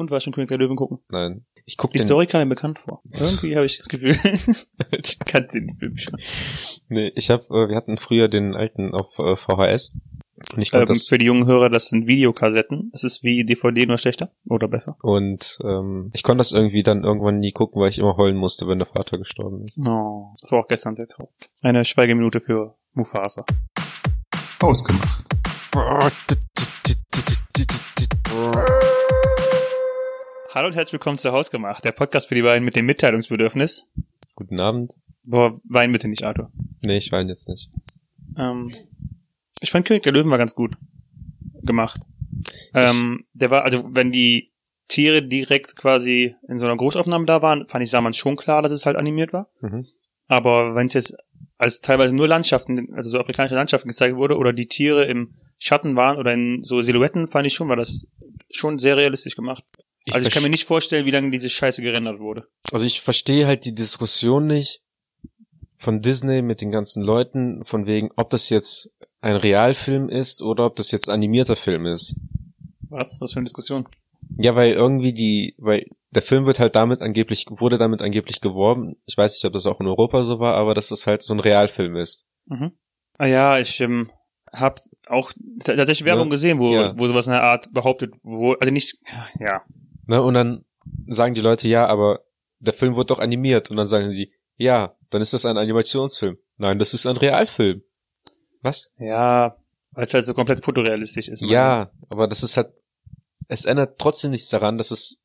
Und war schon König der Löwen gucken? Nein. Ich guck Die Story kam mir bekannt vor. Irgendwie habe ich das Gefühl, ich kannte den Film schon. nee, ich hab, äh, wir hatten früher den alten auf äh, VHS. Und ich konnte Ähm, das, für die jungen Hörer, das sind Videokassetten. Das ist wie DVD, nur schlechter. Oder besser. und ähm, ich konnte das irgendwie dann irgendwann nie gucken, weil ich immer heulen musste, wenn der Vater gestorben ist. Oh, das war auch gestern sehr traurig. Eine Schweigeminute für Mufasa. Ausgemacht. Hallo und herzlich willkommen zu Hausgemacht, der Podcast für die beiden mit dem Mitteilungsbedürfnis. Guten Abend. Boah, wein bitte nicht, Arthur. Nee, ich weine jetzt nicht. Ähm, ich fand König der Löwen war ganz gut gemacht. Ähm, der war, also wenn die Tiere direkt quasi in so einer Großaufnahme da waren, fand ich, sah man schon klar, dass es halt animiert war. Mhm. Aber wenn es jetzt als teilweise nur Landschaften, also so afrikanische Landschaften gezeigt wurde oder die Tiere im Schatten waren oder in so Silhouetten, fand ich schon, war das schon sehr realistisch gemacht. Also ich kann mir nicht vorstellen, wie lange diese Scheiße gerendert wurde. Also ich verstehe halt die Diskussion nicht von Disney mit den ganzen Leuten, von wegen, ob das jetzt ein Realfilm ist oder ob das jetzt animierter Film ist. Was? Was für eine Diskussion? Ja, weil irgendwie die, weil der Film wird halt damit angeblich, wurde damit angeblich geworben. Ich weiß nicht, ob das auch in Europa so war, aber dass das halt so ein Realfilm ist. Mhm. Ah ja, ich ähm, hab auch tatsächlich Werbung Ja. gesehen, wo, Ja. wo sowas in der Art behauptet, wo, also nicht, ja, Ne? Und dann sagen die Leute, ja, aber der Film wird doch animiert. Und dann sagen sie, ja, dann ist das ein Animationsfilm. Nein, das ist ein Realfilm. Was? ja, weil es halt so komplett fotorealistisch ist. Ja, aber das ist halt, es ändert trotzdem nichts daran, dass es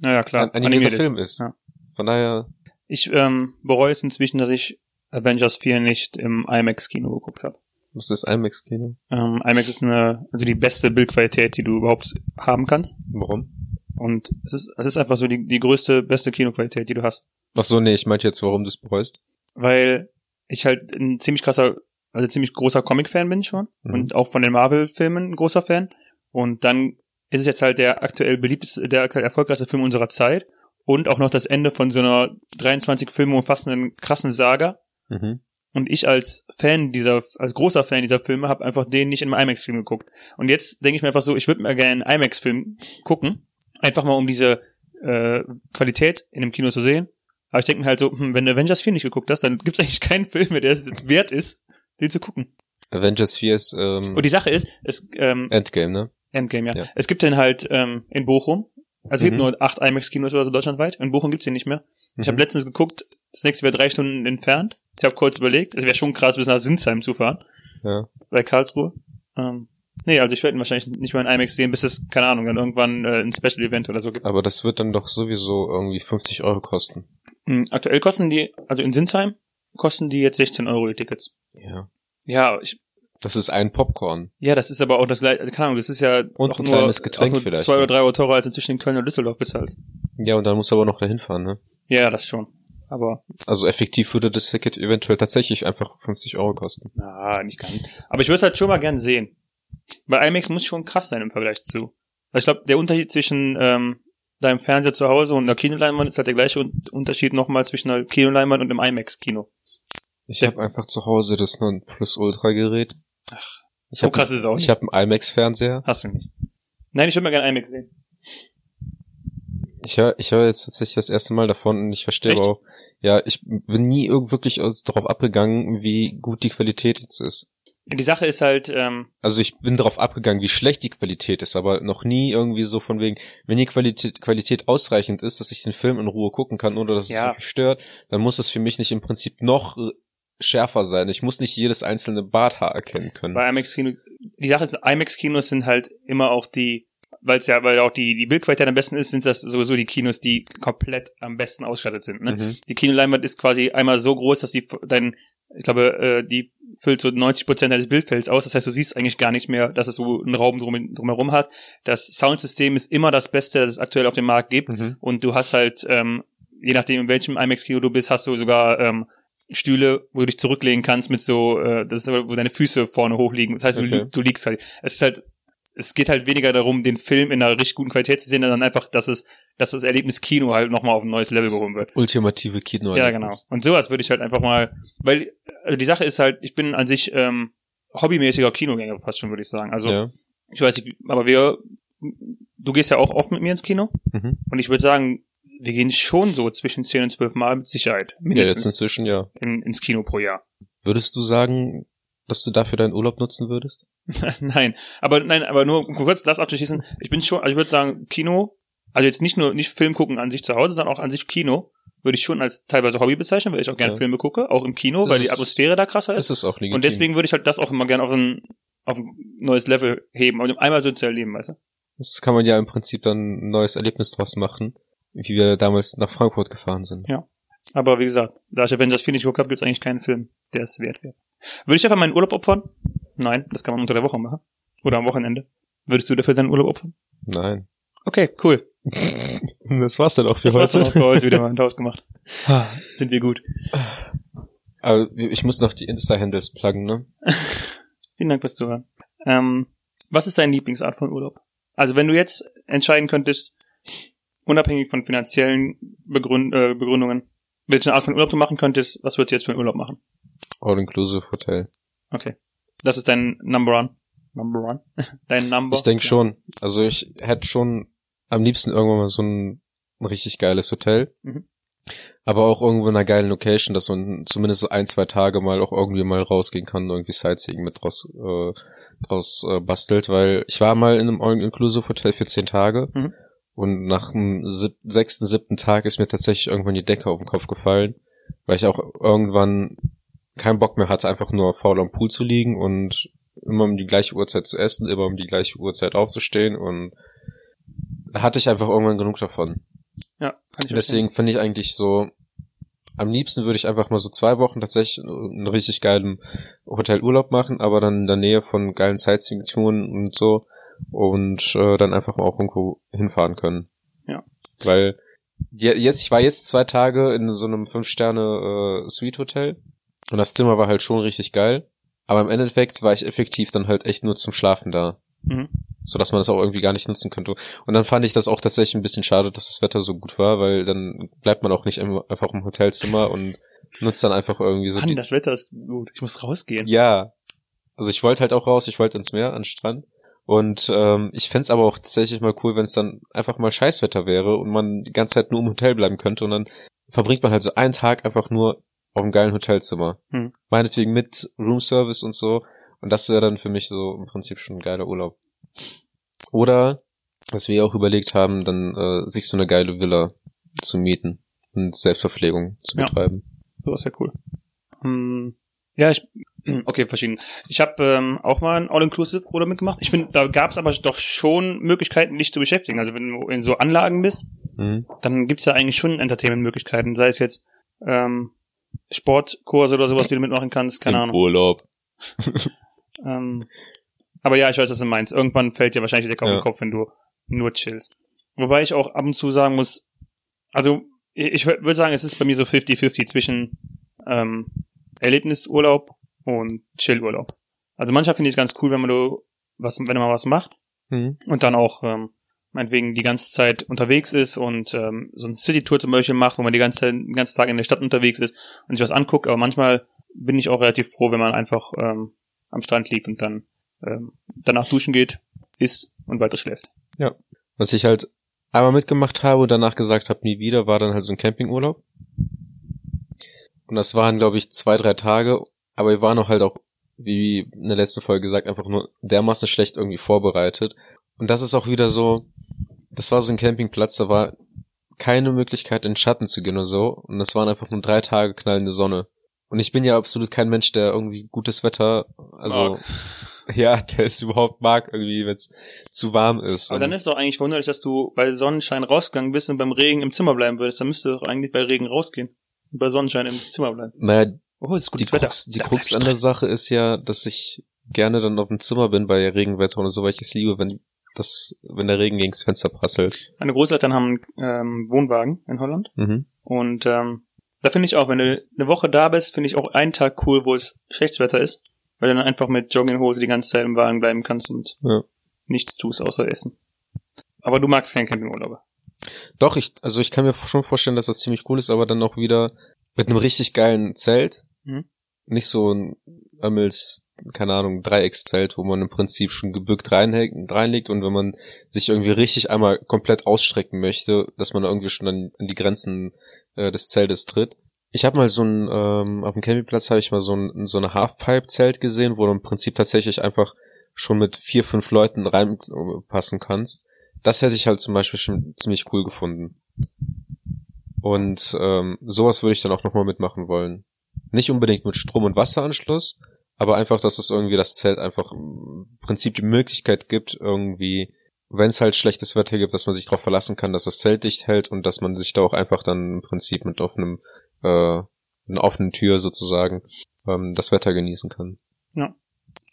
naja, klar, ein animierter animiert Film ist. Ja. Von daher, Ich ähm, bereue es inzwischen, dass ich Avengers 4 nicht im IMAX-Kino geguckt habe. was ist IMAX-Kino? Ähm, IMAX ist eine, also die beste Bildqualität, die du überhaupt haben kannst. Warum? Und es ist, es ist einfach so die, die größte, beste Kinoqualität, die du hast. Ach so, nee, ich meinte jetzt, warum du es bereust. Weil ich halt ein ziemlich krasser, also ziemlich großer Comic-Fan bin schon. Mhm. Und auch von den Marvel-Filmen ein großer Fan. Und dann ist es jetzt halt der aktuell beliebteste, der aktuell erfolgreichste Film unserer Zeit. Und auch noch das Ende von so einer 23 Filme umfassenden krassen Saga. Mhm. Und ich als Fan dieser, als großer Fan dieser Filme, habe einfach den nicht in einem IMAX-Film geguckt. Und jetzt denke ich mir einfach so, ich würde mir gerne einen IMAX-Film gucken, einfach mal um diese äh, Qualität in dem Kino zu sehen. Aber ich denke mir halt so, hm, wenn du Avengers 4 nicht geguckt hast, dann gibt es eigentlich keinen Film mehr, der es jetzt wert ist, den zu gucken. Avengers 4 ist ähm, Und die Sache ist, es ähm, Endgame, ne? Endgame, ja. Ja. Es gibt den halt ähm, in Bochum. Also es Mhm. gibt nur acht IMAX-Kinos oder so deutschlandweit. In Bochum gibt's den nicht mehr. Ich Mhm. habe letztens geguckt, das nächste wäre drei Stunden entfernt. Ich habe kurz überlegt, es wäre schon krass, bis nach Sinsheim zu fahren, Ja. bei Karlsruhe. Ähm, nee, also ich werde ihn wahrscheinlich nicht mehr in IMAX sehen, bis es, keine Ahnung, dann irgendwann äh, ein Special-Event oder so gibt. Aber das wird dann doch sowieso irgendwie 50 Euro kosten. Mhm, aktuell kosten die, also in Sinsheim, kosten die jetzt 16 Euro die Tickets. Ja. Ja, ich, Das ist ein Popcorn. ja, das ist aber auch das gleiche, keine Ahnung, das ist ja Und auch ein nur, kleines Getränk nur vielleicht, zwei ne? oder drei Euro teurer als inzwischen in Köln und Düsseldorf bezahlt. Ja, und dann muss aber noch dahin fahren, ne? Ja, das schon. Aber Also effektiv würde das Ticket eventuell tatsächlich einfach 50 Euro kosten. Na, nicht ganz. Aber ich würde halt schon mal gern sehen. Bei IMAX muss schon krass sein im Vergleich zu. Also ich glaube, der Unterschied zwischen ähm, deinem Fernseher zu Hause und einer Kinoleinwand ist halt der gleiche Un- Unterschied nochmal zwischen einer Kinoleinwand und einem IMAX-Kino. Ich habe einfach zu Hause das Non-Plus Ultra Gerät. Ich So hab- krass ist es auch Ich nicht. habe einen IMAX-Fernseher. Hast du nicht. Nein, ich würde mal gerne IMAX sehen. Ich höre ich hör jetzt tatsächlich das erste Mal davon und ich verstehe aber auch, ja, ich bin nie wirklich darauf abgegangen, wie gut die Qualität jetzt ist. Die Sache ist halt, ähm, Also ich bin darauf abgegangen, wie schlecht die Qualität ist, aber noch nie irgendwie so von wegen, wenn die Qualität, Qualität ausreichend ist, dass ich den Film in Ruhe gucken kann, ohne dass es Ja. mich stört, dann muss es für mich nicht im Prinzip noch schärfer sein. Ich muss nicht jedes einzelne Barthaar erkennen können. bei IMAX-Kino, die Sache ist, IMAX-Kinos sind halt immer auch die, weil es ja, weil auch die, die Bildqualität am besten ist, sind das sowieso die Kinos, die komplett am besten ausgestattet sind. Ne? Mhm. Die Kinoleinwand ist quasi einmal so groß, dass die dein, ich glaube, äh, die füllt so 90 Prozent deines Bildfelds aus. Das heißt, du siehst eigentlich gar nicht mehr, dass es so einen Raum drum, drumherum hat. Das Soundsystem ist immer das Beste, das es aktuell auf dem Markt gibt. Mhm. Und du hast halt, ähm, je nachdem, in welchem IMAX-Kino du bist, hast du sogar ähm, Stühle, wo du dich zurücklegen kannst mit so, äh, das ist, wo deine Füße vorne hochliegen. Das heißt, du, Okay. li- du liegst halt. Es ist halt, es geht halt weniger darum, den Film in einer richtig guten Qualität zu sehen, sondern einfach, dass es, dass das Erlebnis Kino halt nochmal auf ein neues Level gehoben wird. Ultimative Kino. Ja, genau. Und sowas würde ich halt einfach mal, weil, also die Sache ist halt, ich bin an sich ähm, hobbymäßiger Kinogänger fast schon, würde ich sagen. Also ja. ich weiß nicht, aber wir du gehst ja auch oft mit mir ins Kino Mhm. und ich würde sagen, wir gehen schon so zwischen 10 und 12 Mal mit Sicherheit. Ja, Mindestens jetzt inzwischen ja. in, ins Kino pro Jahr. Würdest du sagen, dass du dafür deinen Urlaub nutzen würdest? nein, aber nein, aber nur um kurz das abzuschließen. Ich bin schon, also ich würde sagen, Kino, also jetzt nicht nur nicht Film gucken an sich zu Hause, sondern auch an sich Kino, würde ich schon als teilweise Hobby bezeichnen, weil ich auch gerne Ja. Filme gucke, auch im Kino, Das weil die Atmosphäre da krasser ist. Es ist auch legitim. Und deswegen würde ich halt das auch immer gerne auf ein, auf ein neues Level heben, um einmal so zu erleben, weißt du? Das kann man ja im Prinzip dann ein neues Erlebnis draus machen, wie wir damals nach Frankfurt gefahren sind. Aber wie gesagt, da ich Avengers 4 nicht geguckt habe, gibt es eigentlich keinen Film, der es wert wäre. Würde ich einfach meinen Urlaub opfern? Nein, das kann man unter der Woche machen. Oder am Wochenende. Würdest du dafür deinen Urlaub opfern? Nein. Okay, cool. Das war's dann auch für Das war's dann auch für heute wieder mal ausgemacht. Sind wir gut. Aber ich muss noch die Insta-Handles pluggen, ne? Vielen Dank fürs Zuhören. Ähm, was ist deine Lieblingsart von Urlaub? Also wenn du jetzt entscheiden könntest, unabhängig von finanziellen Begründ äh, Begründungen, welche Art von Urlaub du machen könntest, was würdest du jetzt für einen Urlaub machen? All-Inclusive Hotel. Okay. Das ist dein Number One. Number One? dein Number? Ich denke schon. Also ich hätte schon am liebsten irgendwann mal so ein, ein richtig geiles Hotel. Mhm. Aber auch irgendwo in einer geilen Location, dass man zumindest so ein, zwei Tage mal auch irgendwie mal rausgehen kann und irgendwie Sightseeing mit draus, äh, draus äh, bastelt, weil ich war mal in einem All-Inclusive-Hotel für zehn Tage Mhm. und nach dem sieb sechsten, siebten Tag ist mir tatsächlich irgendwann die Decke auf den Kopf gefallen, weil ich auch irgendwann keinen Bock mehr hatte, einfach nur faul am Pool zu liegen und immer um die gleiche Uhrzeit zu essen, immer um die gleiche Uhrzeit aufzustehen und hatte ich einfach irgendwann genug davon. Ja, kann ich. Deswegen finde ich eigentlich so, am liebsten würde ich einfach mal so zwei Wochen tatsächlich einen richtig geilen Hotelurlaub machen, aber dann in der Nähe von geilen Sightseeing-Touren und so und äh, dann einfach mal auch irgendwo hinfahren können. Ja. Weil je- jetzt, ich war jetzt zwei Tage in so einem Fünf-Sterne-Suite-Hotel und das Zimmer war halt schon richtig geil, aber im Endeffekt war ich effektiv dann halt echt nur zum Schlafen da Mhm. so dass man das auch irgendwie gar nicht nutzen könnte. Und dann fand ich das auch tatsächlich ein bisschen schade, dass das Wetter so gut war, weil dann bleibt man auch nicht einfach im Hotelzimmer und nutzt dann einfach irgendwie so Mann, das Wetter ist gut. Ich muss rausgehen. ja. Also ich wollte halt auch raus, ich wollte ins Meer, an den Strand. Und ähm, ich fänd's aber auch tatsächlich mal cool, wenn es dann einfach mal Scheißwetter wäre und man die ganze Zeit nur im Hotel bleiben könnte und dann verbringt man halt so einen Tag einfach nur auf einem geilen Hotelzimmer. Hm. Meinetwegen mit Roomservice und so. Und das wäre dann für mich so im Prinzip schon ein geiler Urlaub. Oder, was wir auch überlegt haben, dann äh, sich so eine geile Villa zu mieten und Selbstverpflegung zu Ja. betreiben. So ist ja cool. Hm, ja, ich, okay, verschieden. Ich habe ähm, auch mal ein All-Inclusive-Urlaub mitgemacht. Ich finde, da gab es aber doch schon Möglichkeiten, dich zu beschäftigen. Also wenn du in so Anlagen bist, Mhm. dann gibt's ja eigentlich schon Entertainment-Möglichkeiten. Sei es jetzt ähm, Sportkurse oder sowas, die du mitmachen kannst, keine Im Ahnung. Urlaub. Ähm, aber ja, ich weiß, was du meinst. Irgendwann fällt dir wahrscheinlich Decke auf Ja. den Kopf, wenn du nur chillst. Wobei ich auch ab und zu sagen muss, also ich, ich würde sagen, es ist bei mir so 50-50 zwischen ähm, Erlebnisurlaub und Chillurlaub. Also manchmal finde ich es ganz cool, wenn man du was, wenn man was macht Mhm. und dann auch ähm, meinetwegen die ganze Zeit unterwegs ist und ähm, so eine City-Tour zum Beispiel macht, wo man die ganze Zeit, den ganzen Tag in der Stadt unterwegs ist und sich was anguckt. Aber manchmal bin ich auch relativ froh, wenn man einfach ähm, am Strand liegt und dann ähm, danach duschen geht, isst und weiter schläft. Was ich halt einmal mitgemacht habe und danach gesagt habe, nie wieder, war dann halt so ein Campingurlaub. Und das waren, glaube ich, zwei, drei Tage, aber wir waren auch halt auch, wie in der letzten Folge gesagt, einfach nur dermaßen schlecht irgendwie vorbereitet. Und das ist auch wieder so, das war so ein Campingplatz, da war keine Möglichkeit, in den Schatten zu gehen oder so. Und das waren einfach nur drei Tage knallende Sonne. Und ich bin ja absolut kein Mensch, der irgendwie gutes Wetter, also Mag. ja, der es überhaupt mag, irgendwie, wenn es zu warm ist. Aber dann ist doch eigentlich verwunderlich, dass du bei Sonnenschein rausgegangen bist und beim Regen im Zimmer bleiben würdest. Dann müsstest du doch eigentlich bei Regen rausgehen und bei Sonnenschein im Zimmer bleiben. naja, Oh, es ist die gutes Wetter. Krux, die Krux an der. Sache ist ja, dass ich gerne dann auf dem Zimmer bin bei Regenwetter und so, weil ich es liebe, wenn das, wenn der Regen gegens Fenster prasselt. Meine Großeltern haben ähm, Wohnwagen in Holland Mhm. und ähm, da finde ich auch, wenn du eine Woche da bist, finde ich auch einen Tag cool, wo es schlechtes Wetter ist, weil du dann einfach mit Jogginghose die ganze Zeit im Wagen bleiben kannst und Ja. nichts tust außer essen. Aber du magst keinen Campingurlaub. Doch, ich, also ich kann mir schon vorstellen, dass das ziemlich cool ist, aber dann auch wieder mit einem richtig geilen Zelt. Mhm. Nicht so ein Ömmels keine Ahnung, Dreieckszelt, wo man im Prinzip schon gebückt reinlegt und wenn man sich irgendwie richtig einmal komplett ausstrecken möchte, dass man irgendwie schon an, an die Grenzen äh, des Zeltes tritt. Ich habe mal so ein, ähm, auf dem Campingplatz habe ich mal so ein so eine Halfpipe-Zelt gesehen, wo du im Prinzip tatsächlich einfach schon mit vier, fünf Leuten reinpassen kannst. Das hätte ich halt zum Beispiel schon ziemlich cool gefunden. Und ähm, sowas würde ich dann auch nochmal mitmachen wollen. Nicht unbedingt mit Strom- und Wasseranschluss, aber einfach, dass es irgendwie das Zelt einfach im Prinzip die Möglichkeit gibt, irgendwie, wenn es halt schlechtes Wetter gibt, dass man sich darauf verlassen kann, dass das Zelt dicht hält und dass man sich da auch einfach dann im Prinzip mit offenem, äh, einer offenen Tür sozusagen ähm, das Wetter genießen kann.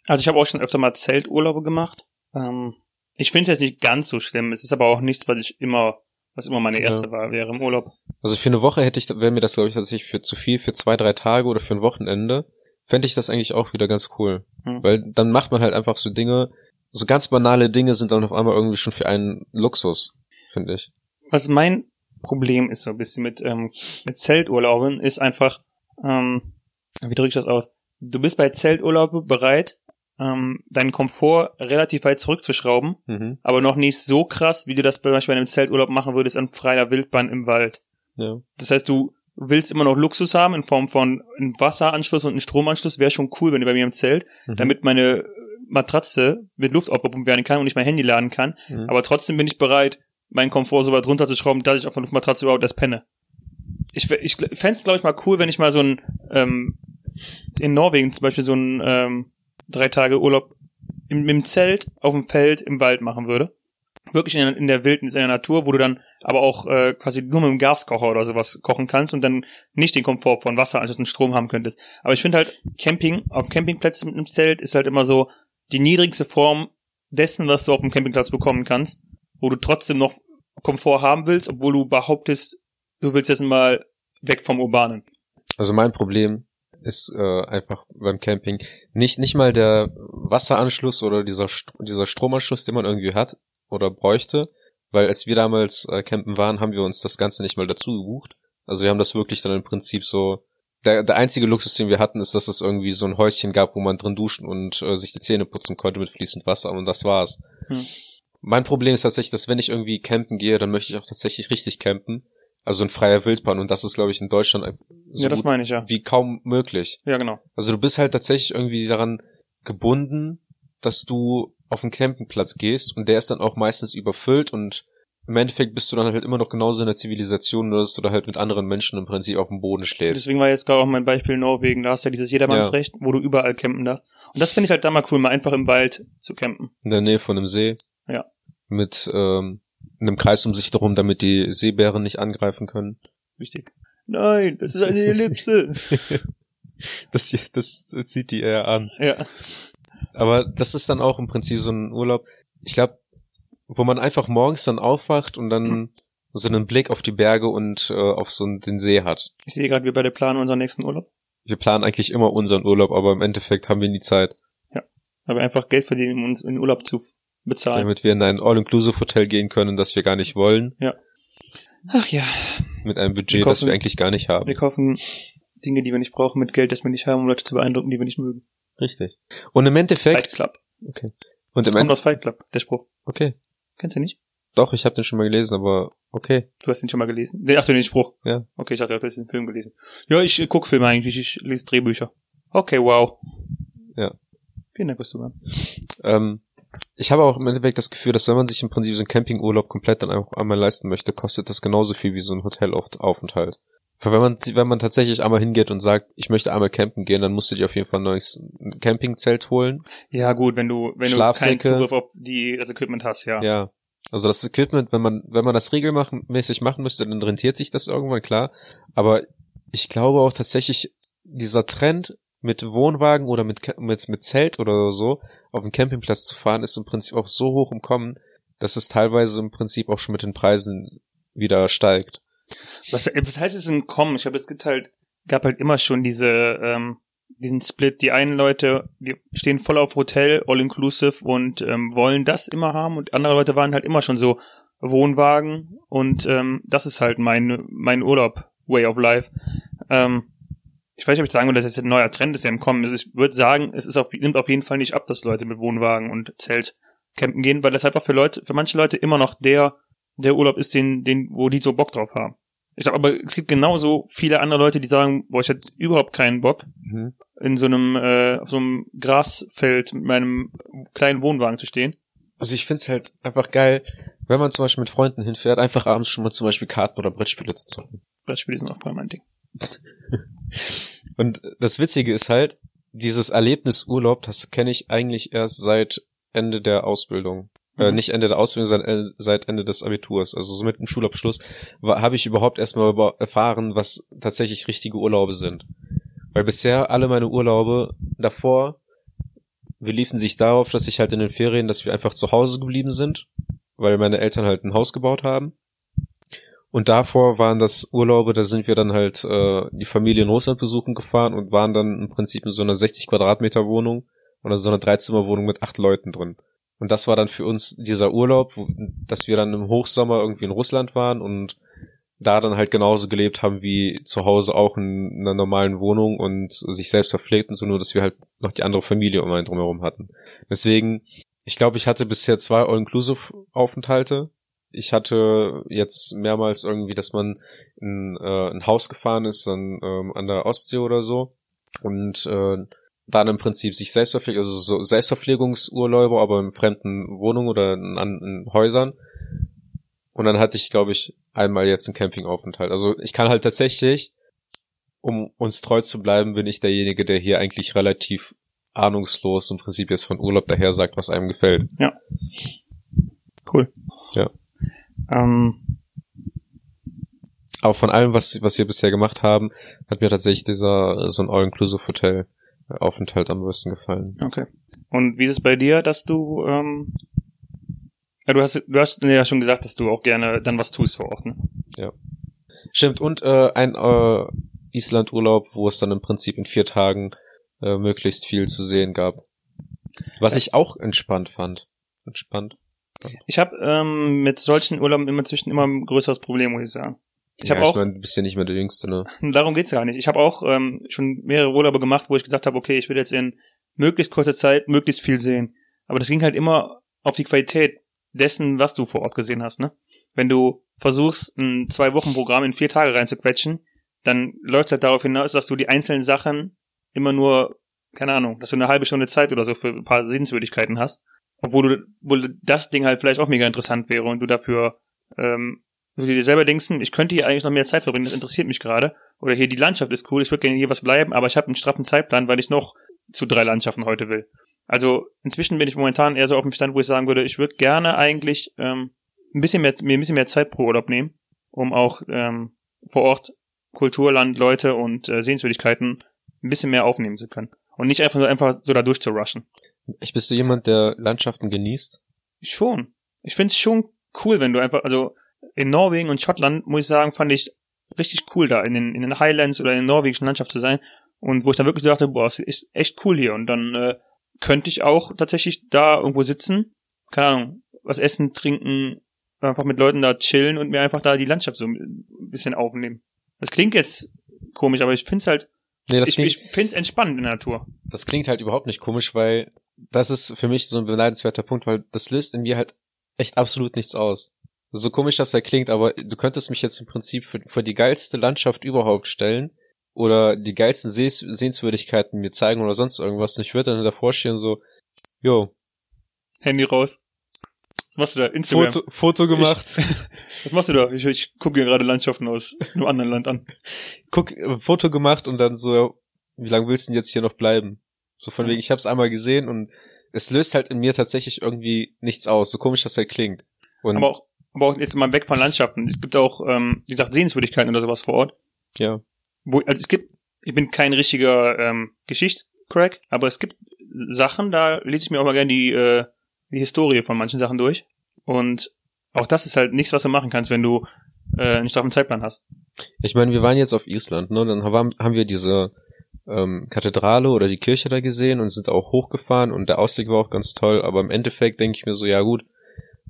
Also ich habe auch schon öfter mal Zelturlaube gemacht. Ähm, ich finde es jetzt nicht ganz so schlimm. Es ist aber auch nichts, was ich immer, was immer meine erste Ja. war, wäre im Urlaub. Also für eine Woche hätte ich, wäre mir das glaube ich tatsächlich für zu viel, für zwei, drei Tage oder für ein Wochenende, fände ich das eigentlich auch wieder ganz cool. Hm. Weil dann macht man halt einfach so Dinge, so ganz banale Dinge sind dann auf einmal irgendwie schon für einen Luxus, finde ich. Was mein Problem ist so ein bisschen mit, ähm, mit Zelturlauben, ist einfach, ähm, wie drücke ich das aus? Du bist bei Zelturlaube bereit, ähm, deinen Komfort relativ weit zurückzuschrauben, Mhm. aber noch nicht so krass, wie du das zum Beispiel bei einem Zelturlaub machen würdest an freier Wildbahn im Wald. Ja. Das heißt, du willst immer noch Luxus haben in Form von einem Wasseranschluss und einem Stromanschluss. Wäre schon cool, wenn du bei mir im Zelt, Mhm. damit meine Matratze mit Luft aufgepumpt werden kann und ich mein Handy laden kann. Mhm. Aber trotzdem bin ich bereit, meinen Komfort so weit runterzuschrauben, dass ich auf einer Matratze überhaupt erst penne. Ich, ich fände es, glaube ich, mal cool, wenn ich mal so ein ähm, in Norwegen zum Beispiel so ein ähm, drei Tage Urlaub im, im Zelt, auf dem Feld, im Wald machen würde. Wirklich in, in der Wildnis, in der Natur, wo du dann aber auch äh, quasi nur mit dem Gaskocher oder sowas kochen kannst und dann nicht den Komfort von Wasseranschluss und Strom haben könntest. Aber ich finde halt, Camping auf Campingplätzen mit einem Zelt ist halt immer so die niedrigste Form dessen, was du auf dem Campingplatz bekommen kannst, wo du trotzdem noch Komfort haben willst, obwohl du behauptest, du willst jetzt mal weg vom Urbanen. Also mein Problem ist äh, einfach beim Camping nicht nicht mal der Wasseranschluss oder dieser St dieser Stromanschluss, den man irgendwie hat oder bräuchte, weil als wir damals äh, campen waren, haben wir uns das Ganze nicht mal dazu gebucht. Also wir haben das wirklich dann im Prinzip so der, der einzige Luxus, den wir hatten, ist, dass es irgendwie so ein Häuschen gab, wo man drin duschen und äh, sich die Zähne putzen konnte mit fließend Wasser und das war's. Hm. Mein Problem ist tatsächlich, dass wenn ich irgendwie campen gehe, dann möchte ich auch tatsächlich richtig campen. Also in freier Wildbahn und das ist, glaube ich, in Deutschland so ja, das meine ich ja. wie kaum möglich. Ja, genau. Also du bist halt tatsächlich irgendwie daran gebunden, dass du auf einen Campingplatz gehst und der ist dann auch meistens überfüllt und im Endeffekt bist du dann halt immer noch genauso in der Zivilisation, nur dass du da halt mit anderen Menschen im Prinzip auf dem Boden schläfst. Deswegen war jetzt gerade auch mein Beispiel Norwegen. Da hast du ja dieses Jedermannsrecht, wo du überall campen darfst. Und das finde ich halt da mal cool, mal einfach im Wald zu campen. In der Nähe von einem See. Ja. Mit ähm, einem Kreis um sich darum, damit die Seebären nicht angreifen können. Wichtig. Nein, das ist eine Ellipse. Das, das zieht die eher an. ja. Aber das ist dann auch im Prinzip so ein Urlaub. Ich glaube, wo man einfach morgens dann aufwacht und dann so einen Blick auf die Berge und äh, auf so einen, den See hat. Ich sehe gerade, wir beide planen unseren nächsten Urlaub. Wir planen eigentlich immer unseren Urlaub, aber im Endeffekt haben wir nie Zeit, Weil wir einfach Geld verdienen, um uns in den Urlaub zu bezahlen. damit wir in ein All-Inclusive-Hotel gehen können, das wir gar nicht wollen, Ach ja, mit einem Wir Budget, das kaufen- wir eigentlich gar nicht haben. wir kaufen Dinge, die wir nicht brauchen, mit Geld, das wir nicht haben, um Leute zu beeindrucken, die wir nicht mögen. Richtig. Und im Fight Endeffekt, Club. okay. Und Das im kommt Endeffekt, aus Fight Club, der Spruch. okay. Kennst du nicht? Doch, ich habe den schon mal gelesen, aber okay. Du hast den schon mal gelesen? Nee, Ach du, den Spruch. Ja. Okay, ich dachte, du hast den Film gelesen. Ja, ich guck Filme eigentlich, ich lese Drehbücher. Okay, wow. Ja. Vielen Dank, Christopher. Ähm, ich habe auch im Endeffekt das Gefühl, dass wenn man sich im Prinzip so einen Campingurlaub komplett dann einfach einmal leisten möchte, kostet das genauso viel wie so ein Hotelaufenthalt. Wenn man, wenn man tatsächlich einmal hingeht und sagt, ich möchte einmal campen gehen, dann musst du dir auf jeden Fall ein neues Campingzelt holen. Ja, gut, wenn du, wenn du keinen. Zugriff auf die, das Equipment hast, ja. Ja. Also das Equipment, wenn man, wenn man das regelmäßig machen müsste, dann rentiert sich das irgendwann, klar. Aber ich glaube auch tatsächlich, dieser Trend mit Wohnwagen oder mit, mit, mit Zelt oder so auf den Campingplatz zu fahren, ist im Prinzip auch so hoch im Kommen, dass es teilweise im Prinzip auch schon mit den Preisen wieder steigt. Was, was heißt es im Kommen? Ich habe jetzt gibt halt, gab halt immer schon diese, ähm, diesen Split. Die einen Leute, die stehen voll auf Hotel, all inclusive und ähm, wollen das immer haben und andere Leute waren halt immer schon so Wohnwagen und ähm, das ist halt mein mein Urlaub, Way of Life. Ähm, ich weiß nicht, ob ich sagen würde, dass jetzt ein neuer Trend ist, der im Kommen ist. Ich würde sagen, es ist auf, nimmt auf jeden Fall nicht ab, dass Leute mit Wohnwagen und Zelt campen gehen, weil das einfach für Leute, für manche Leute immer noch der, der Urlaub ist, den, den, wo die so Bock drauf haben. Ich glaube, aber es gibt genauso viele andere Leute, die sagen, boah, ich hätte überhaupt keinen Bock, Mhm. in so einem, äh, auf so einem Grasfeld mit meinem kleinen Wohnwagen zu stehen. Also ich find's halt einfach geil, wenn man zum Beispiel mit Freunden hinfährt, einfach abends schon mal zum Beispiel Karten oder Brettspiele zu zocken. Brettspiele sind auch voll mein Ding. Und das Witzige ist halt, dieses Erlebnis Urlaub, das kenne ich eigentlich erst seit Ende der Ausbildung. Äh, Mhm. nicht Ende der Ausbildung, sondern äh, seit Ende des Abiturs. Also so mit dem Schulabschluss habe ich überhaupt erstmal erfahren, was tatsächlich richtige Urlaube sind. Weil bisher alle meine Urlaube davor beliefen sich darauf, dass ich halt in den Ferien, dass wir einfach zu Hause geblieben sind, weil meine Eltern halt ein Haus gebaut haben. Und davor waren das Urlaube, da sind wir dann halt äh, die Familie in Russland besuchen gefahren und waren dann im Prinzip in so einer 60 Quadratmeter Wohnung oder so einer Dreizimmerwohnung mit acht Leuten drin. Und das war dann für uns dieser Urlaub, wo, dass wir dann im Hochsommer irgendwie in Russland waren und da dann halt genauso gelebt haben wie zu Hause auch in einer normalen Wohnung und sich selbst verpflegt und so, nur dass wir halt noch die andere Familie um einen drumherum hatten. Deswegen, ich glaube, ich hatte bisher zwei All-Inclusive-Aufenthalte. Ich hatte jetzt mehrmals irgendwie, dass man in äh, ein Haus gefahren ist, dann ähm, an der Ostsee oder so und äh, dann im Prinzip sich selbst verpflegt, also so Selbstverpflegungsurlaube, aber in fremden Wohnungen oder in, in Häusern. Und dann hatte ich, glaube ich, einmal jetzt einen Campingaufenthalt. Also ich kann halt tatsächlich, um uns treu zu bleiben, bin ich derjenige, der hier eigentlich relativ ahnungslos im Prinzip jetzt von Urlaub daher sagt, was einem gefällt. Cool. Ja. Ähm, Aber von allem, was, was wir bisher gemacht haben, hat mir tatsächlich dieser so ein All-Inclusive-Hotel Aufenthalt am besten gefallen. okay. Und wie ist es bei dir, dass du, ähm, ja, du hast, du hast ja schon gesagt, dass du auch gerne dann was tust vor Ort, ne? Stimmt, und äh, ein äh, Island-Urlaub, wo es dann im Prinzip in vier Tagen äh, möglichst viel zu sehen gab. Was ich auch entspannt fand. Entspannt. Ich habe ähm, mit solchen Urlauben immer zwischen immer ein größeres Problem, muss ich sagen. Ich ja, habe auch, Ich meine, du bist ja nicht mehr der Jüngste, ne? darum geht's gar nicht. Ich habe auch ähm, schon mehrere Urlaube gemacht, wo ich gesagt habe, okay, ich will jetzt in möglichst kurzer Zeit möglichst viel sehen. Aber das ging halt immer auf die Qualität dessen, was du vor Ort gesehen hast, ne? Wenn du versuchst, ein Zwei-Wochen-Programm in vier Tage reinzuquetschen, dann läuft es halt darauf hinaus, dass du die einzelnen Sachen immer nur, keine Ahnung, dass du eine halbe Stunde Zeit oder so für ein paar Sehenswürdigkeiten hast. Obwohl du, obwohl das Ding halt vielleicht auch mega interessant wäre und du dafür, ähm, du dir selber denkst, hm, ich könnte hier eigentlich noch mehr Zeit verbringen, das interessiert mich gerade. Oder hier die Landschaft ist cool, ich würde gerne hier was bleiben, aber ich habe einen straffen Zeitplan, weil ich noch zu drei Landschaften heute will. Also inzwischen bin ich momentan eher so auf dem Stand, wo ich sagen würde, ich würde gerne eigentlich ähm, ein bisschen mehr, mir ein bisschen mehr Zeit pro Urlaub nehmen, um auch ähm, vor Ort Kulturland, Leute und äh, Sehenswürdigkeiten ein bisschen mehr aufnehmen zu können. Und nicht einfach, einfach so da durchzurushen. Ich bist du jemand, der Landschaften genießt? Schon. Ich find's schon cool, wenn du einfach, also in Norwegen und Schottland, muss ich sagen, fand ich richtig cool da in den, in den Highlands oder in der norwegischen Landschaft zu sein. Und wo ich dann wirklich dachte, boah, es ist echt cool hier. Und dann äh, könnte ich auch tatsächlich da irgendwo sitzen, keine Ahnung, was essen, trinken, einfach mit Leuten da chillen und mir einfach da die Landschaft so ein bisschen aufnehmen. Das klingt jetzt komisch, aber ich find's halt, Nee, das ich, klingt, ich find's entspannend in der Natur. das klingt halt überhaupt nicht komisch, weil das ist für mich so ein beneidenswerter Punkt, weil das löst in mir halt echt absolut nichts aus. So komisch das ja klingt, aber du könntest mich jetzt im Prinzip für, für die geilste Landschaft überhaupt stellen oder die geilsten Sehs Sehenswürdigkeiten mir zeigen oder sonst irgendwas und ich würde dann davor stehen so, jo, Handy raus. Was machst du da? Instagram. Foto, Foto gemacht, Was machst du da? Ich, ich gucke mir gerade Landschaften aus einem anderen Land an. guck, äh, Foto gemacht und dann so, wie lange willst du denn jetzt hier noch bleiben? So von wegen, ich hab's einmal gesehen und es löst halt in mir tatsächlich irgendwie nichts aus, so komisch das halt klingt. Und Aber auch, aber auch jetzt mal weg von Landschaften. Es gibt auch, ähm, wie gesagt, Sehenswürdigkeiten oder sowas vor Ort. ja, Wo, also es gibt, ich bin kein richtiger ähm, Geschichtscrack, aber es gibt Sachen, da lese ich mir auch mal gerne die, äh, die Historie von manchen Sachen durch. Und auch das ist halt nichts, was du machen kannst, wenn du äh, einen straffen Zeitplan hast. Ich meine, wir waren jetzt auf Island, ne? Dann haben, haben wir diese ähm, Kathedrale oder die Kirche da gesehen und sind auch hochgefahren und der Ausblick war auch ganz toll, aber im Endeffekt denke ich mir so, ja gut,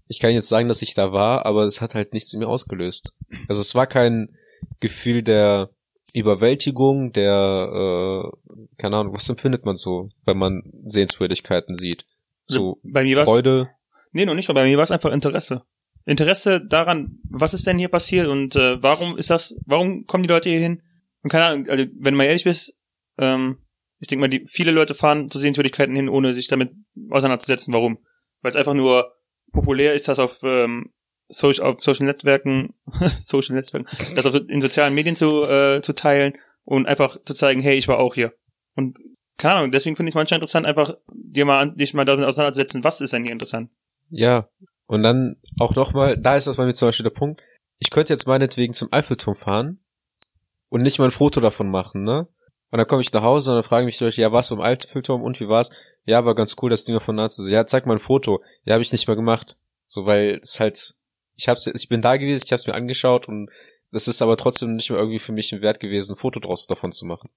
ich kann jetzt sagen, dass ich da war, aber es hat halt nichts in mir ausgelöst. Also es war kein Gefühl der Überwältigung, der, äh, keine Ahnung, was empfindet man so, wenn man Sehenswürdigkeiten sieht? So bei mir Freude. Nee, noch nicht, aber bei mir war es einfach Interesse. Interesse daran, was ist denn hier passiert und äh, warum ist das, warum kommen die Leute hier hin? Und keine Ahnung, also wenn du mal ehrlich bist, ähm, ich denke mal, die, viele Leute fahren zu Sehenswürdigkeiten hin, ohne sich damit auseinanderzusetzen. Warum? Weil es einfach nur populär ist, das auf, ähm, Social, auf Social Netzwerken, Social Netzwerken, das auf, in sozialen Medien zu, äh, zu teilen und einfach zu zeigen, hey, ich war auch hier. Und keine Ahnung, deswegen finde ich manchmal interessant, einfach dir mal, dich mal damit auseinanderzusetzen, was ist denn hier interessant? Ja. Und dann auch nochmal, da ist das bei mir zum Beispiel der Punkt. Ich könnte jetzt meinetwegen zum Eiffelturm fahren und nicht mal ein Foto davon machen, ne? Und dann komme ich nach Hause und dann fragen mich die Leute, ja, warst du im Eiffelturm und wie war's? Ja, war ganz cool, das Ding von nah zu sehen. Ja, zeig mal ein Foto. Ja, habe ich nicht mehr gemacht. So, weil es halt, ich hab's, ich bin da gewesen, ich hab's mir angeschaut und das ist aber trotzdem nicht mehr irgendwie für mich ein Wert gewesen, ein Foto draus davon zu machen.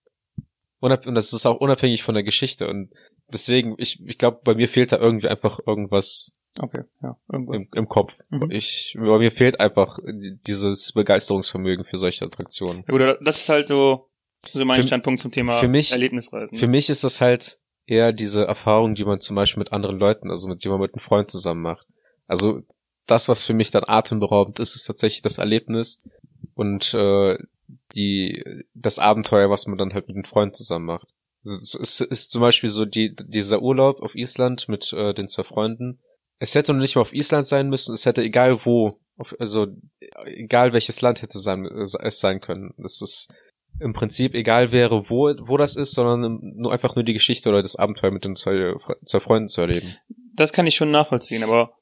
Unab und das ist auch unabhängig von der Geschichte und deswegen, ich, ich glaube, bei mir fehlt da irgendwie einfach irgendwas Okay, ja, irgendwas. im, im Kopf. Mhm. Ich, bei mir fehlt einfach die- dieses Begeisterungsvermögen für solche Attraktionen. Ja, gut, das ist halt so, so mein Für- Standpunkt zum Thema für mich- Erlebnisreisen. Für mich ist das halt eher diese Erfahrung, die man zum Beispiel mit anderen Leuten, also mit jemandem mit einem Freund zusammen macht. Also das, was für mich dann atemberaubend ist, ist tatsächlich das Erlebnis und äh, die das Abenteuer, was man dann halt mit einem Freund zusammen macht. Es ist, ist zum Beispiel so die, dieser Urlaub auf Island mit äh, den zwei Freunden. Es hätte noch nicht mal auf Island sein müssen, es hätte egal wo, auf, also egal welches Land hätte sein, es sein können. Das ist im Prinzip egal wäre, wo, wo das ist, sondern nur einfach nur die Geschichte oder das Abenteuer mit den zwei, zwei Freunden zu erleben. das kann ich schon nachvollziehen, aber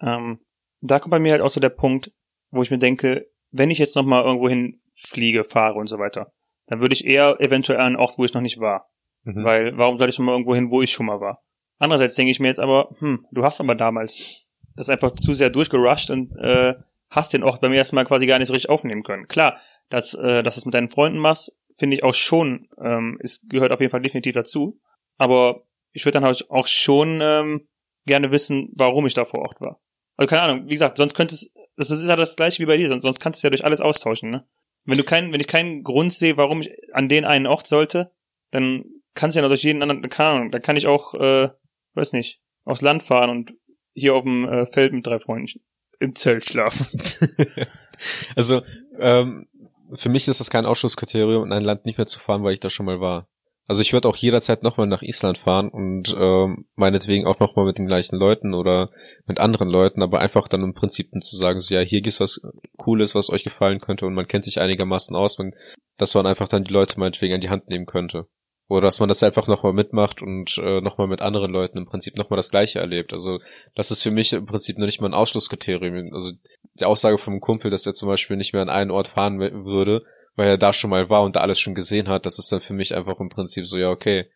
ähm, da kommt bei mir halt auch so der Punkt, wo ich mir denke, wenn ich jetzt noch mal irgendwo hin fliege, fahre und so weiter, dann würde ich eher eventuell an einen Ort, wo ich noch nicht war. Mhm. Weil, warum soll ich schon mal irgendwo hin, wo ich schon mal war? Andererseits denke ich mir jetzt aber, hm, du hast aber damals das einfach zu sehr durchgerusht und äh, hast den Ort beim ersten Mal quasi gar nicht so richtig aufnehmen können. Klar, dass, äh, dass du es mit deinen Freunden machst, finde ich auch schon, ähm, es gehört auf jeden Fall definitiv dazu. Aber ich würde dann halt auch schon ähm, gerne wissen, warum ich da vor Ort war. Also keine Ahnung, wie gesagt, sonst könnte es, das ist ja das gleiche wie bei dir, sonst, sonst kannst du ja durch alles austauschen, ne? Wenn du keinen, wenn ich keinen Grund sehe, warum ich an den einen Ort sollte, dann kannst du ja durch jeden anderen, keine Ahnung, dann kann ich auch, äh, weiß nicht, aufs Land fahren und hier auf dem äh, Feld mit drei Freunden im Zelt schlafen. also, ähm, für mich ist das kein Ausschlusskriterium, in ein Land nicht mehr zu fahren, weil ich da schon mal war. Also ich würde auch jederzeit nochmal nach Island fahren und ähm, meinetwegen auch nochmal mit den gleichen Leuten oder mit anderen Leuten, aber einfach dann im Prinzip zu sagen, so ja, hier gibt's was Cooles, was euch gefallen könnte und man kennt sich einigermaßen aus, man, dass man einfach dann die Leute meinetwegen an die Hand nehmen könnte. Oder dass man das einfach nochmal mitmacht und äh, nochmal mit anderen Leuten im Prinzip nochmal das Gleiche erlebt. Also das ist für mich im Prinzip noch nicht mal ein Ausschlusskriterium. Also die Aussage vom Kumpel, dass er zum Beispiel nicht mehr an einen Ort fahren würde, weil er da schon mal war und da alles schon gesehen hat, das ist dann für mich einfach im Prinzip so, ja, okay.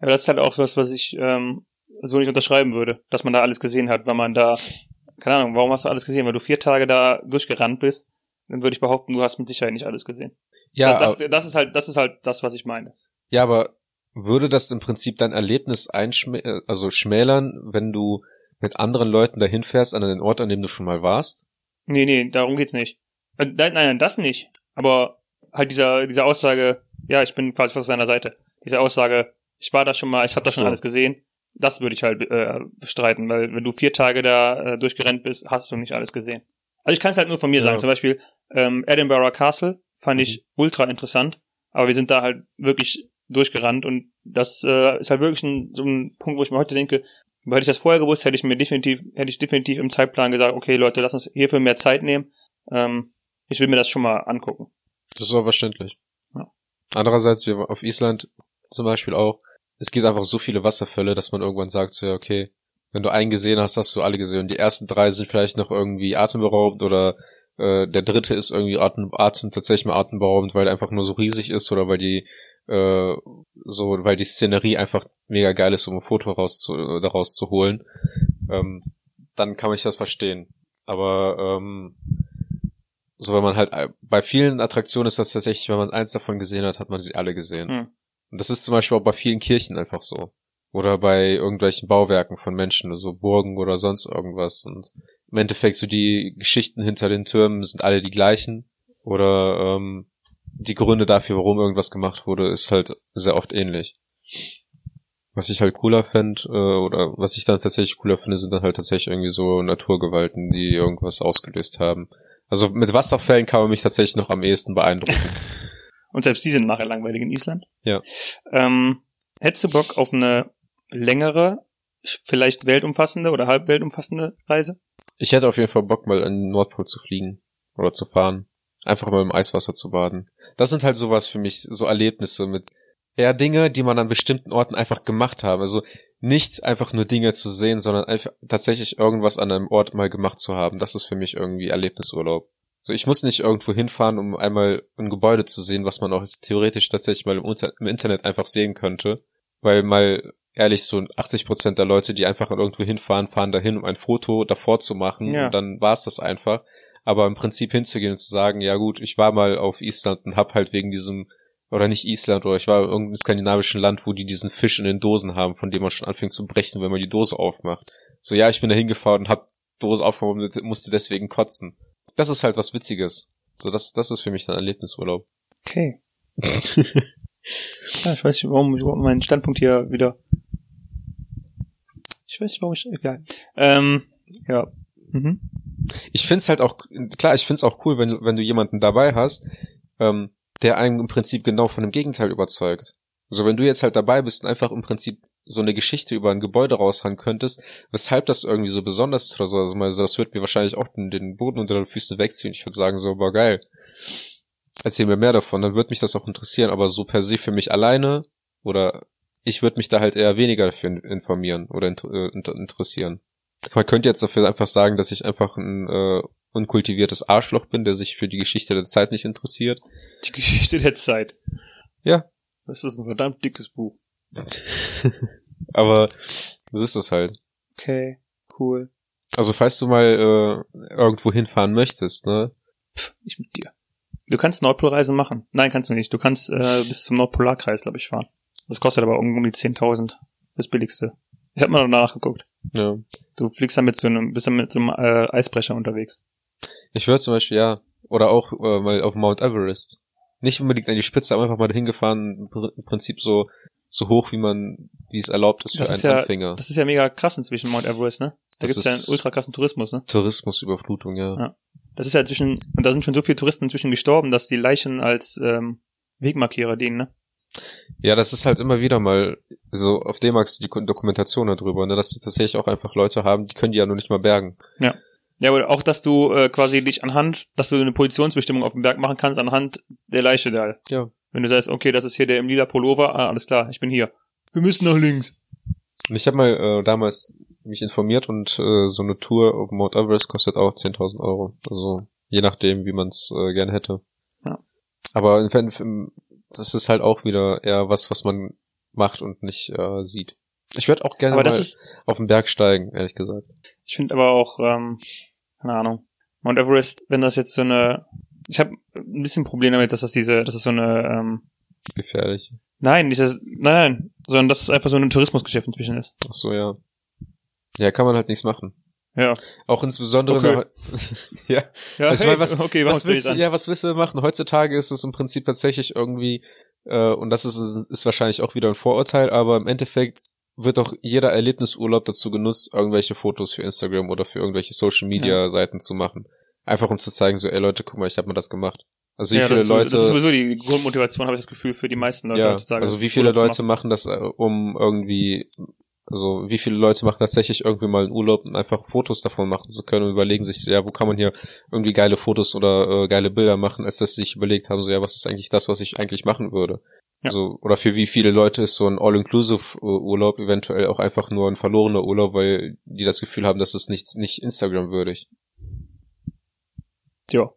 Aber das ist halt auch was, was ich ähm, so nicht unterschreiben würde, dass man da alles gesehen hat, weil man da, keine Ahnung, warum hast du alles gesehen? Weil du vier Tage da durchgerannt bist, dann würde ich behaupten, du hast mit Sicherheit nicht alles gesehen. Ja, das, aber, das ist halt, das ist halt das, was ich meine. ja, aber würde das im Prinzip dein Erlebnis einschmä äh, also schmälern, wenn du mit anderen Leuten dahin fährst an den Ort, an dem du schon mal warst? Nee, nee, darum geht's nicht. Äh, Nein, nein, das nicht. Aber halt dieser, diese Aussage, ja, ich bin quasi auf seiner Seite. Diese Aussage, ich war da schon mal, ich habe das so. schon alles gesehen. Das würde ich halt äh, bestreiten, weil wenn du vier Tage da äh, durchgerannt bist, hast du nicht alles gesehen. Also ich kann es halt nur von mir Ja. sagen. Zum Beispiel ähm, Edinburgh Castle fand ich ultra interessant, aber wir sind da halt wirklich durchgerannt und das äh, ist halt wirklich ein, so ein Punkt, wo ich mir heute denke, hätte ich das vorher gewusst, hätte ich mir definitiv, hätte ich definitiv im Zeitplan gesagt, okay Leute, lass uns hierfür mehr Zeit nehmen. Ähm, ich will mir das schon mal angucken. Das ist auch verständlich. Ja. Andererseits, wir auf Island zum Beispiel auch, es gibt einfach so viele Wasserfälle, dass man irgendwann sagt, so ja, okay, wenn du einen gesehen hast, hast du alle gesehen. Und die ersten drei sind vielleicht noch irgendwie atemberaubend oder äh, der dritte ist irgendwie atem, atem tatsächlich mal atemberaubend, weil er einfach nur so riesig ist oder weil die äh, so, weil die Szenerie einfach mega geil ist, um ein Foto raus zu, äh, daraus zu holen. Ähm, dann kann ich das verstehen. Aber ähm, so wenn man halt äh, bei vielen Attraktionen ist das tatsächlich, wenn man eins davon gesehen hat, hat man sie alle gesehen. Hm. Und das ist zum Beispiel auch bei vielen Kirchen einfach so. Oder bei irgendwelchen Bauwerken von Menschen, so Burgen oder sonst irgendwas. Und im Endeffekt so die Geschichten hinter den Türmen sind alle die gleichen. Oder ähm, die Gründe dafür, warum irgendwas gemacht wurde, ist halt sehr oft ähnlich. Was ich halt cooler fände, äh, oder was ich dann tatsächlich cooler finde, sind dann halt tatsächlich irgendwie so Naturgewalten, die irgendwas ausgelöst haben. Also mit Wasserfällen kann man mich tatsächlich noch am ehesten beeindrucken. Und selbst die sind nachher langweilig in Island. Ja. Ähm, hättest du Bock auf eine längere, vielleicht weltumfassende oder halb weltumfassende Reise? Ich hätte auf jeden Fall Bock, mal an den Nordpol zu fliegen oder zu fahren. Einfach mal im Eiswasser zu baden. Das sind halt sowas für mich, so Erlebnisse mit eher Dinge, die man an bestimmten Orten einfach gemacht haben. Also nicht einfach nur Dinge zu sehen, sondern einfach tatsächlich irgendwas an einem Ort mal gemacht zu haben. Das ist für mich irgendwie Erlebnisurlaub. Also ich muss nicht irgendwo hinfahren, um einmal ein Gebäude zu sehen, was man auch theoretisch tatsächlich mal im, Unter im Internet einfach sehen könnte. Weil mal ehrlich, so 80 Prozent der Leute, die einfach irgendwo hinfahren, fahren dahin, um ein Foto davor zu machen Ja. und dann war's das einfach. Aber im Prinzip hinzugehen und zu sagen, ja gut, ich war mal auf Island und hab halt wegen diesem, oder nicht Island, oder ich war in irgendeinem skandinavischen Land, wo die diesen Fisch in den Dosen haben, von dem man schon anfängt zu brechen, wenn man die Dose aufmacht. So, ja, ich bin da hingefahren und hab Dose aufgehoben und musste deswegen kotzen. Das ist halt was Witziges. So, das, das ist für mich dann Erlebnisurlaub. Okay. ja, ich weiß nicht, warum ich warum meinen Standpunkt hier wieder. Ich weiß nicht, warum ich. Egal. Ähm, ja. Mhm. Ich find's halt auch, klar, ich find's auch cool, wenn, du- wenn du jemanden dabei hast, ähm, der einen im Prinzip genau von dem Gegenteil überzeugt. So, wenn du jetzt halt dabei bist und einfach im Prinzip so eine Geschichte über ein Gebäude raushauen könntest, weshalb das irgendwie so besonders ist oder so, also mal, so, das wird mir wahrscheinlich auch den, den Boden unter den Füßen wegziehen. Ich würde sagen so, war geil. Erzähl mir mehr davon, dann würde mich das auch interessieren, aber so per se für mich alleine oder ich würde mich da halt eher weniger dafür in- informieren oder inter, äh, inter, interessieren. Man könnte jetzt dafür einfach sagen, dass ich einfach ein äh, unkultiviertes Arschloch bin, der sich für die Geschichte der Zeit nicht interessiert. Die Geschichte der Zeit. Ja. Das ist ein verdammt dickes Buch. Aber so ist es halt. Okay, cool. Also falls du mal äh, irgendwo hinfahren möchtest, ne? Pff, ich mit dir. Du kannst Nordpolreisen machen. Nein, kannst du nicht. Du kannst äh, bis zum Nordpolarkreis, glaube ich, fahren. Das kostet aber um um die 10.000. Das billigste. Ich habe mal danach geguckt. Ja. Du fliegst dann mit so einem, bist dann mit so einem äh, Eisbrecher unterwegs. Ich würde zum Beispiel, ja, oder auch äh, mal auf Mount Everest. Nicht unbedingt an die Spitze, aber einfach mal dahin gefahren, im Pr- im Prinzip so, so hoch, wie man, wie es erlaubt ist für Das einen ist ja, Anfänger. das ist ja mega krass inzwischen Mount Everest, ne? Da Das gibt's ja einen ultra krassen Tourismus, ne? Tourismusüberflutung, ja. Ja. Das ist ja zwischen, und da sind schon so viele Touristen inzwischen gestorben, dass die Leichen als ähm, Wegmarkierer dienen, ne? Ja, das ist halt immer wieder mal, so auf D-Max die Dokumentation darüber, ne, dass sie tatsächlich auch einfach Leute haben, die können die ja noch nicht mal bergen. Ja, aber auch, dass du äh, quasi dich anhand, dass du eine Positionsbestimmung auf dem Berg machen kannst anhand der Leiche da. Ja. Wenn du sagst, okay, das ist hier der im lila Pullover, ah, alles klar, ich bin hier. Wir müssen nach links. Und ich habe mal äh, damals mich informiert und äh, so eine Tour auf Mount Everest kostet auch 10.000 Euro. Also je nachdem, wie man es äh, gerne hätte. Ja. Aber im, im, das ist halt auch wieder eher was, was man macht und nicht äh, sieht. Ich würde auch gerne mal auf den Berg steigen, ehrlich gesagt. ich finde aber auch, ähm, keine Ahnung, Mount Everest, wenn das jetzt so eine, ich habe ein bisschen Problem damit, dass das diese, dass das so eine, ähm, Gefährlich. nein, nicht das, nein, nein, sondern dass es einfach so ein Tourismusgeschäft inzwischen ist. Ach so, ja. Ja, kann man halt nichts machen. Ja. Auch insbesondere Okay. ja. Ja, Also ich meine, was- okay, was willst du, ja, was willst du machen? Heutzutage ist es im Prinzip tatsächlich irgendwie, äh, und das ist, ist wahrscheinlich auch wieder ein Vorurteil, aber im Endeffekt wird doch jeder Erlebnisurlaub dazu genutzt, irgendwelche Fotos für Instagram oder für irgendwelche Social Media Seiten zu machen. Einfach um zu zeigen, so, ey Leute, guck mal, ich habe mir das gemacht. Also wie ja, viele das, ist, Leute, das ist sowieso die Grundmotivation, habe ich das Gefühl, für die meisten Leute ja, heutzutage. also wie viele Leute machen das, äh, um irgendwie, also wie viele Leute machen tatsächlich irgendwie mal einen Urlaub, um einfach Fotos davon machen zu können und überlegen sich, ja, wo kann man hier irgendwie geile Fotos oder äh, geile Bilder machen, als dass sie sich überlegt haben, so, ja, was ist eigentlich das, was ich eigentlich machen würde. Ja. So, oder für wie viele Leute ist so ein All-Inclusive-Urlaub eventuell auch einfach nur ein verlorener Urlaub, weil die das Gefühl haben, dass es nicht, nicht Instagram-würdig. Ja.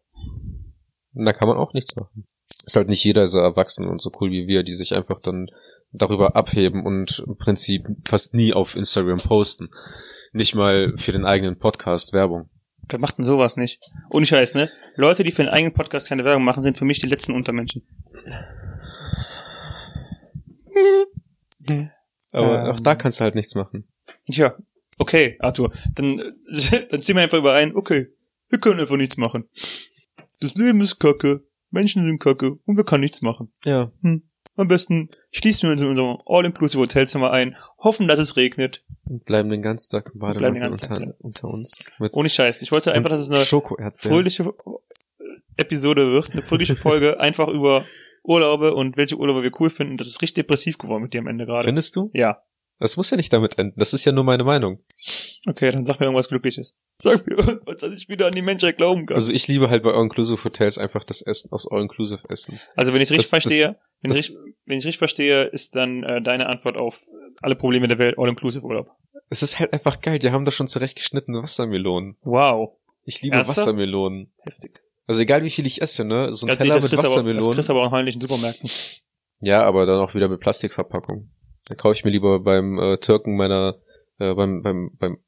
Und da kann man auch nichts machen. Ist halt nicht jeder so erwachsen und so cool wie wir, die sich einfach dann darüber abheben und im Prinzip fast nie auf Instagram posten. Nicht mal für den eigenen Podcast Werbung. Wer macht denn sowas nicht? Ohne Scheiß, ne? Leute, die für einen eigenen Podcast keine Werbung machen, sind für mich die letzten Untermenschen. Aber Ähm. auch da kannst du halt nichts machen. Ja, okay, Arthur. Dann, dann ziehen wir einfach überein, okay, wir können einfach nichts machen. Das Leben ist kacke. Menschen sind kacke und wir können nichts machen. Ja. Am besten schließen wir uns in unserem All-Inclusive Hotelzimmer ein, hoffen, dass es regnet. Und bleiben den ganzen Tag im Bademantel unter, Tag, unter uns. Ohne Scheiß. Ich wollte einfach, dass es eine fröhliche Episode wird, eine fröhliche Folge, einfach über Urlaube und welche Urlaube wir cool finden. Das ist richtig depressiv geworden mit dir am Ende gerade. Findest du? Ja. Das muss ja nicht damit enden. Das ist ja nur meine Meinung. Okay, dann sag mir irgendwas Glückliches. Sag mir irgendwas, dass ich wieder an die Menschheit glauben kann. Also ich liebe halt bei All-Inclusive Hotels einfach das Essen aus All-Inclusive Essen. Also wenn ich richtig Das- das- verstehe, wenn, ich das- wenn ich richtig verstehe, ist dann äh, deine Antwort auf alle Probleme der Welt All-Inclusive Urlaub. Es ist halt einfach geil. Die haben da schon zurechtgeschnittene Wassermelonen. Wow. Ich liebe Ernsthaft? Wassermelonen. Heftig. Also egal wie viel ich esse, ne? So ein Das, Teller mit kriegst aber, das Wassermelonen. aber auch in Supermärkten. Ja, aber dann auch wieder mit Plastikverpackung. Dann kaufe ich mir lieber beim äh, Türken meiner, äh, beim, beim, beim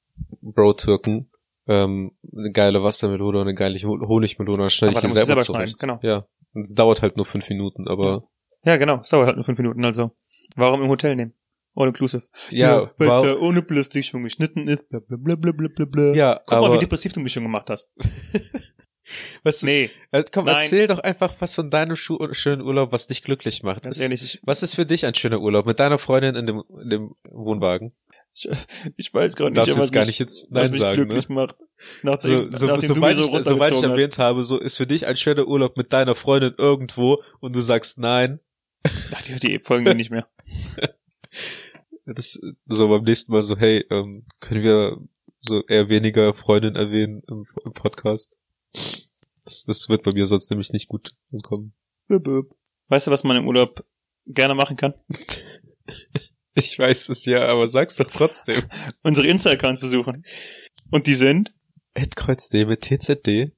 Bro-Türken ähm, eine geile Wassermelone, eine geile Ho- Honigmelone, dann schneide Aber ich dann die selber zurecht. genau. Ja. Und es dauert halt nur fünf Minuten, aber Ja, genau. Es dauert halt nur fünf Minuten, also. Warum im Hotel nehmen? All-Inclusive. ja, weil wow, da ohne Plastik schon geschnitten ist, bla bla bla bla bla bla ja, Guck mal, wie aber depressiv du mich schon gemacht hast. was, Nee, äh, komm, nein. erzähl doch einfach was von deinem Schu schönen Urlaub, was dich glücklich macht. ganz Was- ehrlich, ich, Was ist für dich ein schöner Urlaub mit deiner Freundin in dem, in dem Wohnwagen? ich weiß gerade nicht, was jetzt gar mich, nicht jetzt was Nein mich sagen, ne? glücklich macht. Nachdem, So, so, nachdem sobald, so ich, sobald ich erwähnt habe, so ist für dich ein schöner Urlaub mit deiner Freundin irgendwo und du sagst nein, hast. Ach, die, die folgen nicht mehr. das so beim nächsten Mal so, hey, ähm, können wir so eher weniger Freundin erwähnen im, im Podcast? Das, das wird bei mir sonst nämlich nicht gut ankommen. Weißt du, was man im Urlaub gerne machen kann? Ich weiß es ja, aber sag's doch trotzdem. Unsere Insta-Accounts besuchen. Und die sind? Ed mit TZD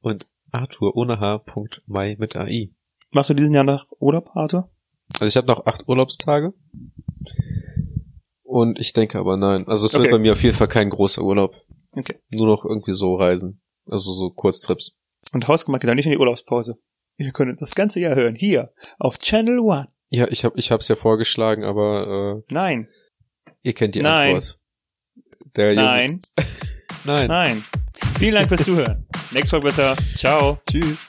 und Arthur ohne H. Mai mit AI. Machst du diesen Jahr nach Urlaub, Arthur? Also ich habe noch acht Urlaubstage. Und ich denke aber nein. Also es Okay. wird bei mir auf jeden Fall kein großer Urlaub. Okay. Nur noch irgendwie so Reisen. Also so Kurztrips. Und Hausgemacht geht auch nicht in die Urlaubspause. Ihr könnt uns das ganze Jahr hören. Hier, auf Channel One. Ja, ich habe ich hab's ja vorgeschlagen, aber Nein, äh, ihr kennt die Nein. Antwort. Der Junge- nein, Nein. nein. Vielen Dank fürs Zuhören. Nächste Folge besser. Ciao. Tschüss.